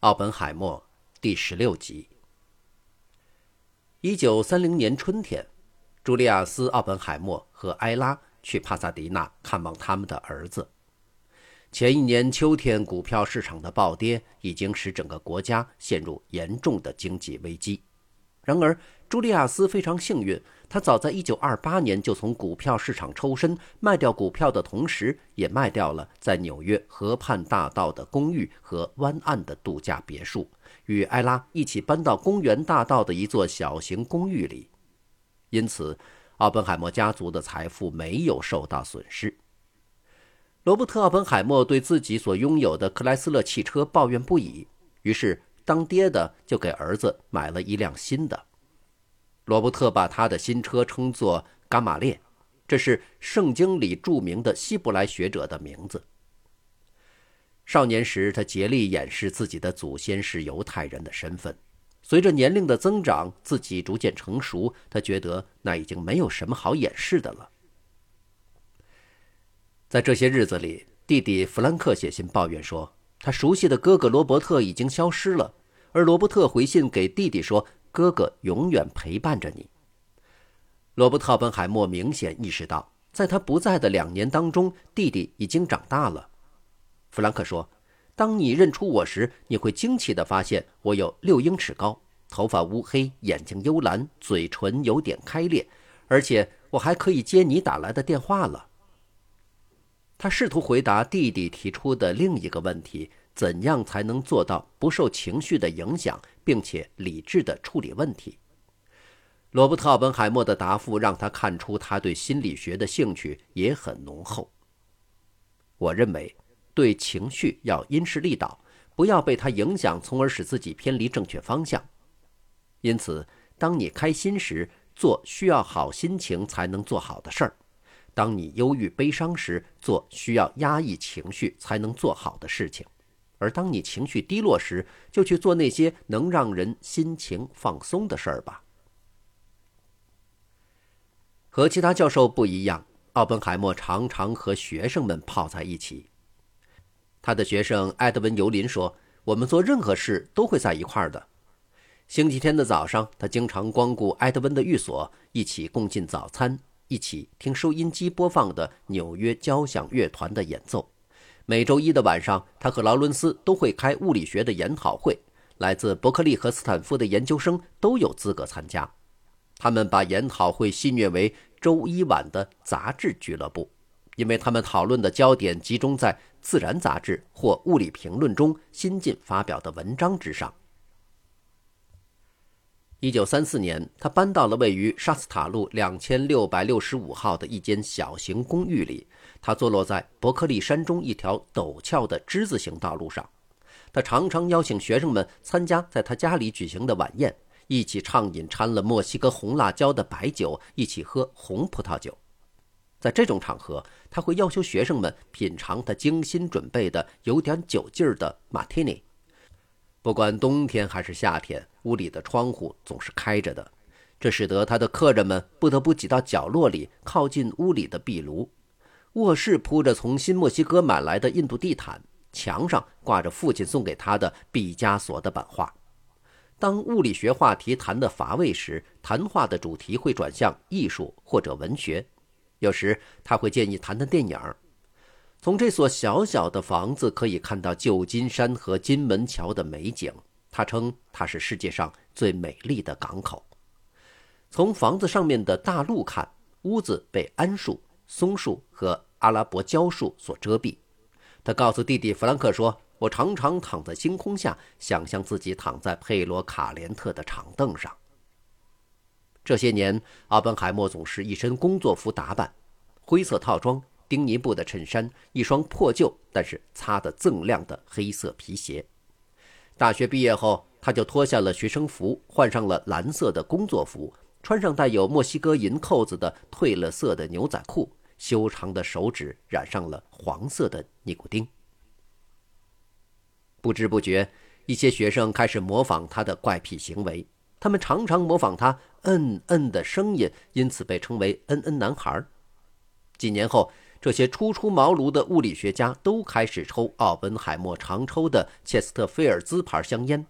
奥本海默第十六集。一九三零年春天，朱利亚斯·奥本海默和埃拉去帕萨迪纳看望他们的儿子。前一年秋天，股票市场的暴跌已经使整个国家陷入严重的经济危机。然而，朱利亚斯非常幸运，他早在1928年就从股票市场抽身，卖掉股票的同时，也卖掉了在纽约河畔大道的公寓和湾岸的度假别墅，与埃拉一起搬到公园大道的一座小型公寓里。因此，奥本海默家族的财富没有受到损失。罗伯特·奥本海默对自己所拥有的克莱斯勒汽车抱怨不已，于是当爹的就给儿子买了一辆新的。罗伯特把他的新车称作“伽马列”，这是圣经里著名的希伯来学者的名字。少年时，他竭力掩饰自己的祖先是犹太人的身份。随着年龄的增长，自己逐渐成熟，他觉得那已经没有什么好掩饰的了。在这些日子里，弟弟弗兰克写信抱怨说，他熟悉的哥哥罗伯特已经消失了，而罗伯特回信给弟弟说。哥哥永远陪伴着你。罗伯特·本海默明显意识到，在他不在的两年当中，弟弟已经长大了。弗兰克说：“当你认出我时，你会惊奇地发现我有六英尺高，头发乌黑，眼睛幽蓝，嘴唇有点开裂，而且我还可以接你打来的电话了。”他试图回答弟弟提出的另一个问题。怎样才能做到不受情绪的影响，并且理智地处理问题？罗伯特·奥本海默的答复让他看出他对心理学的兴趣也很浓厚。我认为，对情绪要因势利导，不要被它影响，从而使自己偏离正确方向。因此，当你开心时，做需要好心情才能做好的事儿；当你忧郁悲伤时，做需要压抑情绪才能做好的事情。而当你情绪低落时，就去做那些能让人心情放松的事儿吧。和其他教授不一样，奥本海默常常和学生们泡在一起。他的学生埃德温·尤林说：“我们做任何事都会在一块儿的。”星期天的早上，他经常光顾埃德温的寓所，一起共进早餐，一起听收音机播放的纽约交响乐团的演奏。每周一的晚上，他和劳伦斯都会开物理学的研讨会，来自伯克利和斯坦福的研究生都有资格参加。他们把研讨会戏谑为“周一晚的杂志俱乐部”，因为他们讨论的焦点集中在《自然》杂志或《物理评论》中新近发表的文章之上。一九三四年，他搬到了位于沙斯塔路两千六百六十五号的一间小型公寓里。他坐落在伯克利山中一条陡峭的之字形道路上。他常常邀请学生们参加在他家里举行的晚宴，一起畅饮掺了墨西哥红辣椒的白酒，一起喝红葡萄酒。在这种场合，他会要求学生们品尝他精心准备的有点酒劲儿的马提尼。不管冬天还是夏天，屋里的窗户总是开着的，这使得他的客人们不得不挤到角落里，靠近屋里的壁炉。卧室铺着从新墨西哥买来的印度地毯，墙上挂着父亲送给他的毕加索的版画。当物理学话题谈得乏味时，谈话的主题会转向艺术或者文学。有时他会建议谈谈电影。从这所小小的房子可以看到旧金山和金门桥的美景。他称它是世界上最美丽的港口。从房子上面的大路看，屋子被桉树、松树和阿拉伯蕉树所遮蔽，他告诉弟弟弗兰克说：“我常常躺在星空下，想象自己躺在佩罗卡连特的长凳上。”这些年，奥本海默总是一身工作服打扮，灰色套装、丁尼布的衬衫、一双破旧但是擦得锃亮的黑色皮鞋。大学毕业后，他就脱下了学生服，换上了蓝色的工作服，穿上带有墨西哥银扣子的褪了色的牛仔裤。修长的手指染上了黄色的尼古丁。不知不觉，一些学生开始模仿他的怪癖行为。他们常常模仿他“嗯嗯”的声音，因此被称为“嗯嗯男孩”。几年后，这些初出茅庐的物理学家都开始抽奥本海默常抽的切斯特菲尔兹牌香烟。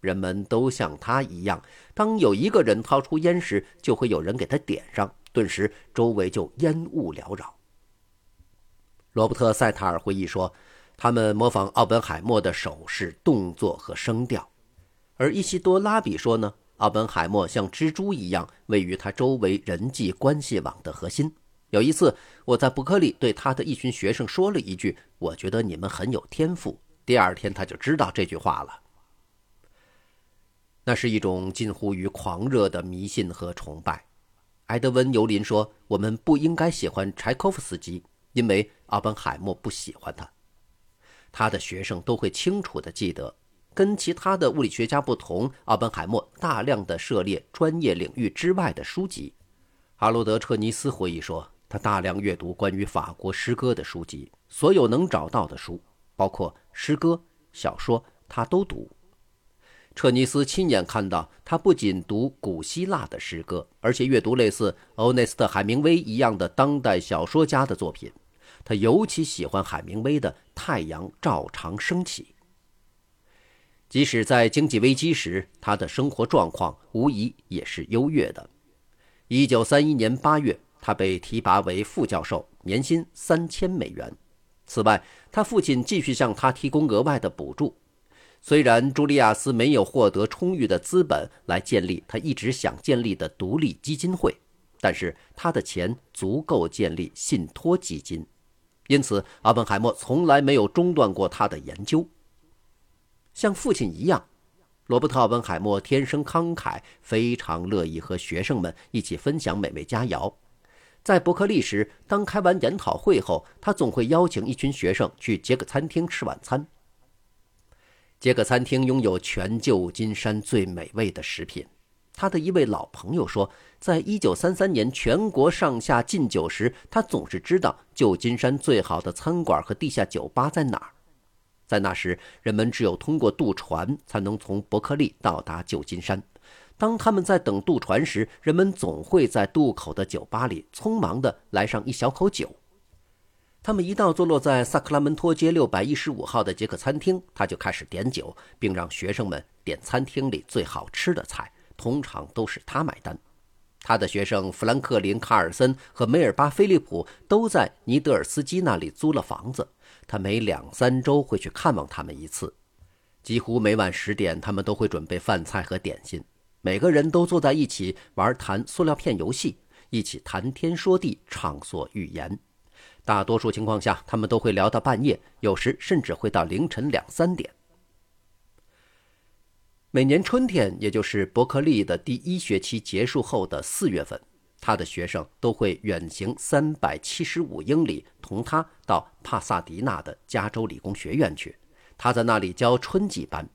人们都像他一样，当有一个人掏出烟时，就会有人给他点上，顿时周围就烟雾缭绕。罗伯特·塞塔尔回忆说：“他们模仿奥本海默的手势、动作和声调。”而伊西多拉比说呢，奥本海默像蜘蛛一样位于他周围人际关系网的核心。有一次，我在伯克利对他的一群学生说了一句：“我觉得你们很有天赋。”第二天他就知道这句话了。那是一种近乎于狂热的迷信和崇拜。埃德温·尤林说：“我们不应该喜欢柴可夫斯基，因为奥本海默不喜欢他。”他的学生都会清楚地记得，跟其他的物理学家不同，奥本海默大量的涉猎专业领域之外的书籍。哈罗德·彻尼斯回忆说：“他大量阅读关于法国诗歌的书籍，所有能找到的书，包括诗歌、小说，他都读。”彻尼斯亲眼看到，他不仅读古希腊的诗歌，而且阅读类似欧内斯特·海明威一样的当代小说家的作品。他尤其喜欢海明威的《太阳照常升起》。即使在经济危机时，他的生活状况无疑也是优越的。一九三一年八月，他被提拔为副教授，年薪三千美元。此外，他父亲继续向他提供额外的补助。虽然朱利亚斯没有获得充裕的资本来建立他一直想建立的独立基金会，但是他的钱足够建立信托基金，因此阿本海默从来没有中断过他的研究。像父亲一样，罗伯特·奥本海默天生慷慨，非常乐意和学生们一起分享美味佳肴。在伯克利时，当开完研讨会后，他总会邀请一群学生去杰克餐厅吃晚餐。杰克餐厅拥有全旧金山最美味的食品。他的一位老朋友说，在一九三三年全国上下禁酒时，他总是知道旧金山最好的餐馆和地下酒吧在哪儿。在那时，人们只有通过渡船才能从伯克利到达旧金山。当他们在等渡船时，人们总会在渡口的酒吧里匆忙地来上一小口酒。他们一到坐落在萨克拉门托街六百一十五号的杰克餐厅，他就开始点酒，并让学生们点餐厅里最好吃的菜，通常都是他买单。他的学生弗兰克林·卡尔森和梅尔巴·菲利普都在尼德尔斯基那里租了房子，他每两三周会去看望他们一次。几乎每晚十点，他们都会准备饭菜和点心，每个人都坐在一起玩弹塑料片游戏，一起谈天说地，畅所欲言。大多数情况下，他们都会聊到半夜，有时甚至会到凌晨两三点。每年春天，也就是伯克利的第一学期结束后的四月份，他的学生都会远行三百七十五英里，同他到帕萨迪纳的加州理工学院去。他在那里教春季班，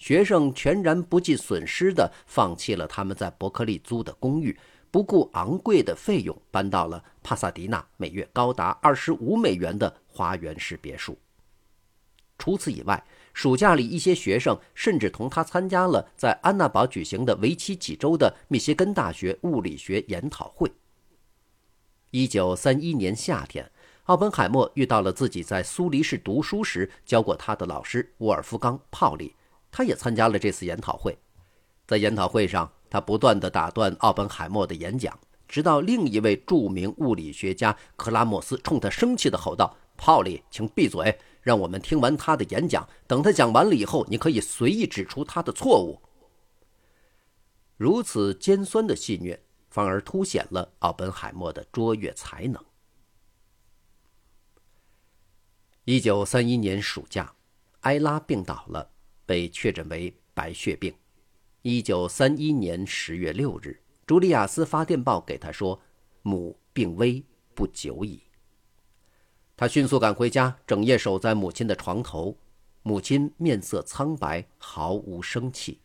学生全然不计损失地放弃了他们在伯克利租的公寓。不顾昂贵的费用，搬到了帕萨迪纳，每月高达二十五美元的花园式别墅。除此以外，暑假里一些学生甚至同他参加了在安娜堡举行的为期几周的密歇根大学物理学研讨会。一九三一年夏天，奥本海默遇到了自己在苏黎世读书时教过他的老师沃尔夫冈·泡利，他也参加了这次研讨会。在研讨会上，他不断地打断奥本海默的演讲，直到另一位著名物理学家克拉莫斯冲他生气地吼道：“泡利，请闭嘴，让我们听完他的演讲。等他讲完了以后，你可以随意指出他的错误。”如此尖酸的戏谑，反而凸显了奥本海默的卓越才能。一九三一年暑假，埃拉病倒了，被确诊为白血病。一九三一年十月六日，朱利亚斯发电报给他说：“母病危，不久矣。”他迅速赶回家，整夜守在母亲的床头。母亲面色苍白，毫无生气。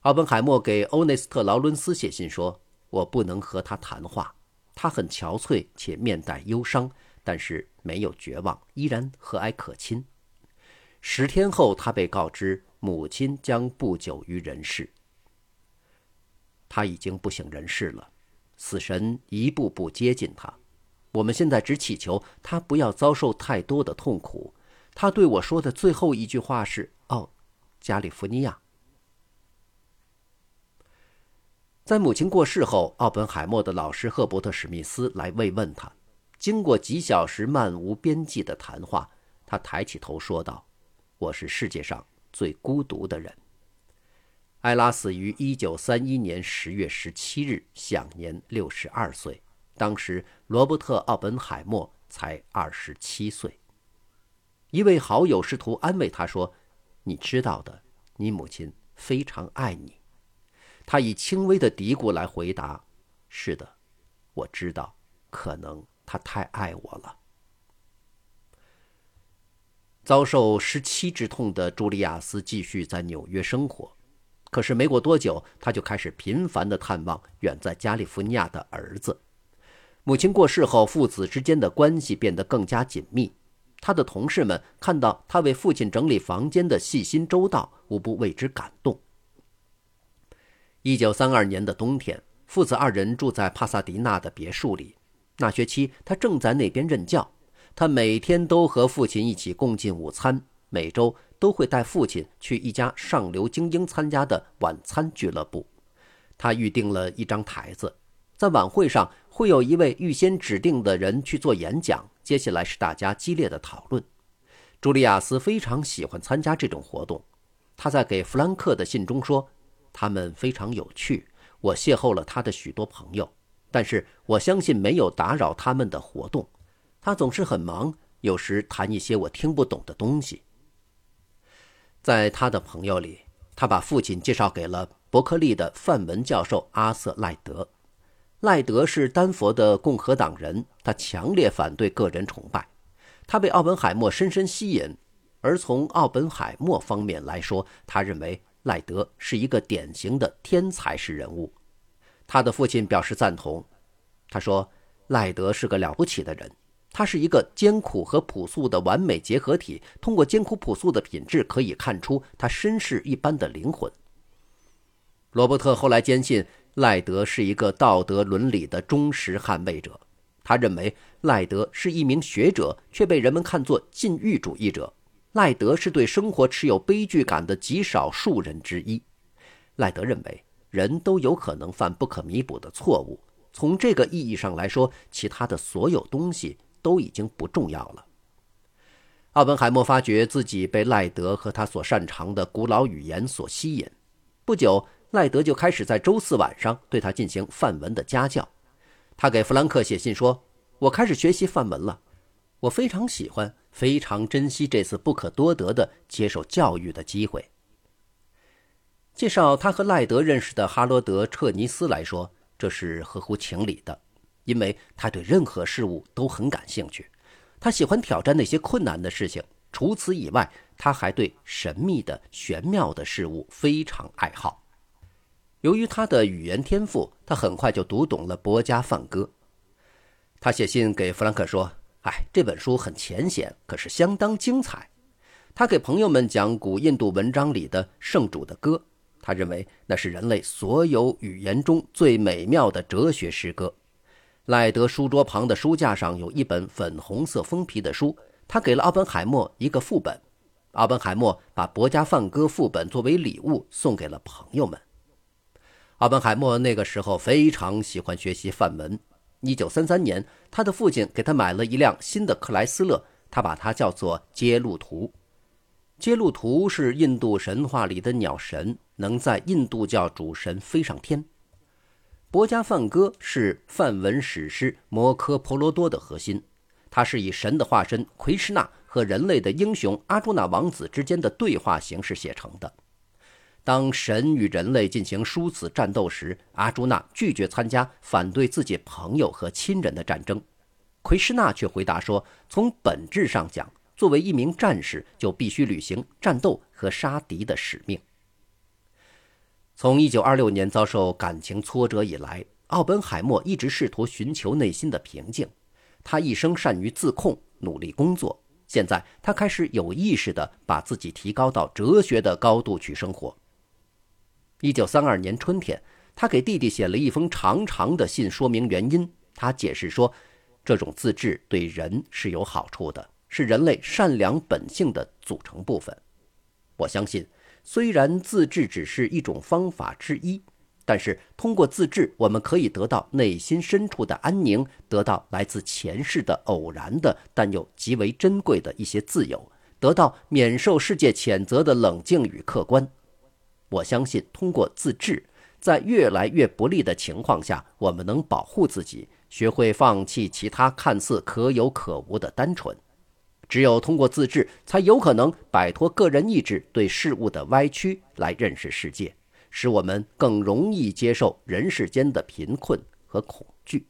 奥本海默给欧内斯特·劳伦斯写信说：“我不能和他谈话，他很憔悴且面带忧伤，但是没有绝望，依然和蔼可亲。”十天后，他被告知。母亲将不久于人世。他已经不省人事了，死神一步步接近他。我们现在只祈求他不要遭受太多的痛苦。他对我说的最后一句话是：“哦，加利福尼亚。”在母亲过世后，奥本海默的老师赫伯特·史密斯来慰问他。经过几小时漫无边际的谈话，他抬起头说道：“我是世界上最孤独的人。”艾拉死于1931年10月17日，享年62岁。当时，罗伯特·奥本海默才27岁。一位好友试图安慰他说：“你知道的，你母亲非常爱你。”他以轻微的嘀咕来回答：“是的，我知道，可能他太爱我了。”遭受失妻之痛的朱利亚斯继续在纽约生活，可是没过多久，他就开始频繁的探望远在加利福尼亚的儿子。母亲过世后，父子之间的关系变得更加紧密。他的同事们看到他为父亲整理房间的细心周到，无不为之感动。一九三二年的冬天，父子二人住在帕萨迪纳的别墅里。那学期，他正在那边任教。他每天都和父亲一起共进午餐，每周都会带父亲去一家上流精英参加的晚餐俱乐部。他预定了一张台子，在晚会上会有一位预先指定的人去做演讲，接下来是大家激烈的讨论。朱利亚斯非常喜欢参加这种活动。他在给弗兰克的信中说。他们非常有趣，我邂逅了他的许多朋友，但是我相信没有打扰他们的活动。他总是很忙，有时谈一些我听不懂的东西。在他的朋友里，他把父亲介绍给了伯克利的范文教授阿瑟·赖德。赖德是丹佛的共和党人，他强烈反对个人崇拜。他被奥本海默深深吸引，而从奥本海默方面来说，他认为。赖德是一个典型的天才式人物，他的父亲表示赞同。他说：“赖德是个了不起的人，他是一个艰苦和朴素的完美结合体。通过艰苦朴素的品质，可以看出他绅士一般的灵魂。”罗伯特后来坚信赖德是一个道德伦理的忠实捍卫者。他认为赖德是一名学者，却被人们看作禁欲主义者。赖德是对生活持有悲剧感的极少数人之一。赖德认为，人都有可能犯不可弥补的错误。从这个意义上来说，其他的所有东西都已经不重要了。奥本海默发觉自己被赖德和他所擅长的古老语言所吸引。不久，赖德就开始在周四晚上对他进行范文的家教。他给弗兰克写信说：“我开始学习范文了，我非常喜欢。”非常珍惜这次不可多得的接受教育的机会。介绍他和赖德认识的哈罗德·彻尼斯来说，这是合乎情理的，因为他对任何事物都很感兴趣，他喜欢挑战那些困难的事情。除此以外，他还对神秘的、玄妙的事物非常爱好。由于他的语言天赋，他很快就读懂了博加梵歌。他写信给弗兰克说。哎，这本书很浅显，可是相当精彩。他给朋友们讲古印度文章里的圣主的歌，他认为那是人类所有语言中最美妙的哲学诗歌。赖德书桌旁的书架上有一本粉红色封皮的书，他给了奥本海默一个副本。奥本海默把《博加梵歌》副本作为礼物送给了朋友们。奥本海默那个时候非常喜欢学习梵文。一九三三年，他的父亲给他买了一辆新的克莱斯勒，他把它叫做揭路图。揭路图是印度神话里的鸟神，能在印度教主神飞上天。博加梵歌是梵文史诗《摩诃婆罗多》的核心，它是以神的化身奎师那和人类的英雄阿朱那王子之间的对话形式写成的。当神与人类进行殊死战斗时，阿朱那拒绝参加，反对自己朋友和亲人的战争。奎师那却回答说：“从本质上讲，作为一名战士，就必须履行战斗和杀敌的使命。”从1926年遭受感情挫折以来，奥本海默一直试图寻求内心的平静。他一生善于自控，努力工作。现在，他开始有意识地把自己提高到哲学的高度去生活。一九三二年春天，他给弟弟写了一封长长的信，说明原因。他解释说，这种自制对人是有好处的，是人类善良本性的组成部分。我相信，虽然自制只是一种方法之一，但是通过自制，我们可以得到内心深处的安宁，得到来自前世的偶然的但又极为珍贵的一些自由，得到免受世界谴责的冷静与客观。我相信，通过自制，在越来越不利的情况下，我们能保护自己。学会放弃其他看似可有可无的单纯，只有通过自治，才有可能摆脱个人意志对事物的歪曲，来认识世界，使我们更容易接受人世间的贫困和恐惧。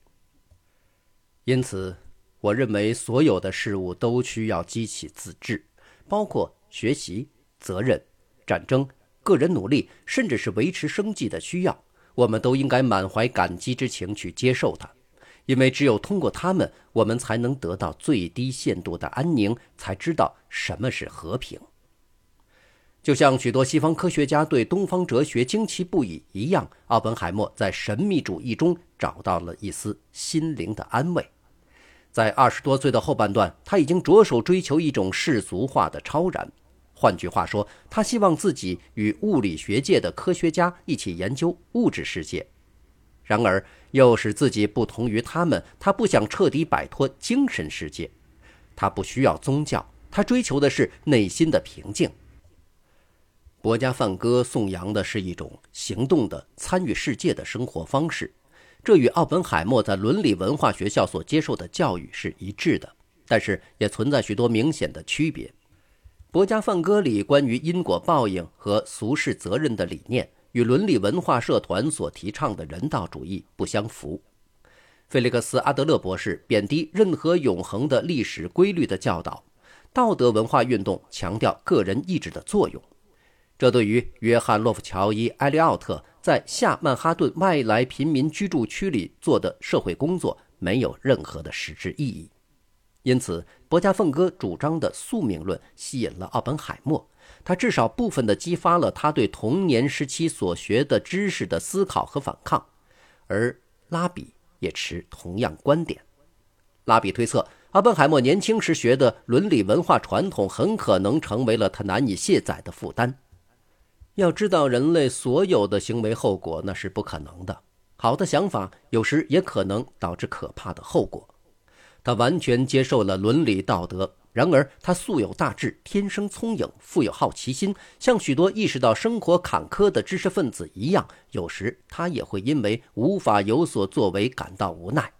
因此，我认为所有的事物都需要激起自治，包括学习、责任、战争、个人努力，甚至是维持生计的需要，我们都应该满怀感激之情去接受它。因为只有通过他们，我们才能得到最低限度的安宁，才知道什么是和平。就像许多西方科学家对东方哲学惊奇不已一样，奥本海默在神秘主义中找到了一丝心灵的安慰。在二十多岁的后半段，他已经着手追求一种世俗化的超然。换句话说，他希望自己与物理学界的科学家一起研究物质世界。然而，又使自己不同于他们。他不想彻底摆脱精神世界，他不需要宗教，他追求的是内心的平静。博家梵歌颂扬的是一种行动的参与世界的生活方式，这与奥本海默在伦理文化学校所接受的教育是一致的，但是也存在许多明显的区别。博家梵歌里关于因果报应和俗世责任的理念。与伦理文化社团所提倡的人道主义不相符。菲利克斯·阿德勒博士贬低任何永恒的历史规律的教导，道德文化运动强调个人意志的作用。这对于约翰·洛夫乔伊·埃利奥特在下曼哈顿外来贫民居住区里做的社会工作没有任何的实质意义。因此，博加凤哥主张的宿命论吸引了奥本海默。他至少部分地激发了他对童年时期所学的知识的思考和反抗，而拉比也持同样观点。拉比推测，阿本海默年轻时学的伦理文化传统很可能成为了他难以卸载的负担。要知道，人类所有的行为后果那是不可能的。好的想法有时也可能导致可怕的后果。他完全接受了伦理道德。然而，他素有大志，天生聪颖，富有好奇心，像许多意识到生活坎坷的知识分子一样，有时他也会因为无法有所作为感到无奈。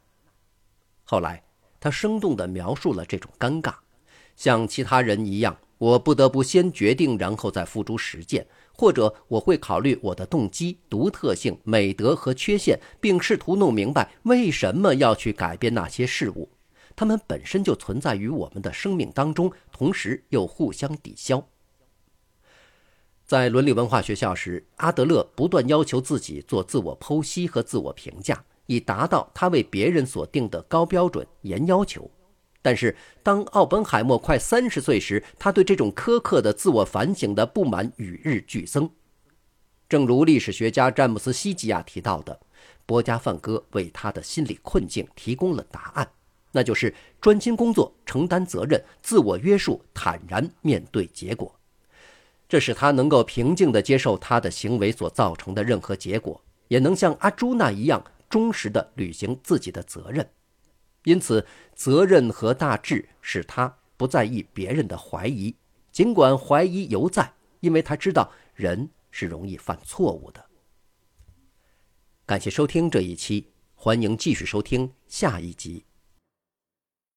后来，他生动地描述了这种尴尬：像其他人一样，我不得不先决定，然后再付诸实践；或者我会考虑我的动机、独特性、美德和缺陷，并试图弄明白为什么要去改变那些事物。他们本身就存在于我们的生命当中，同时又互相抵消。在伦理文化学校时，阿德勒不断要求自己做自我剖析和自我评价，以达到他为别人所定的高标准、严要求。但是，当奥本海默快三十岁时，他对这种苛刻的自我反省的不满与日俱增。正如历史学家詹姆斯·西吉亚提到的，波加范戈为他的心理困境提供了答案。那就是专心工作、承担责任、自我约束、坦然面对结果，这使他能够平静地接受他的行为所造成的任何结果，也能像阿朱那一样忠实地履行自己的责任。因此，责任和大志使他不在意别人的怀疑，尽管怀疑犹在，因为他知道人是容易犯错误的。感谢收听这一期，欢迎继续收听下一集。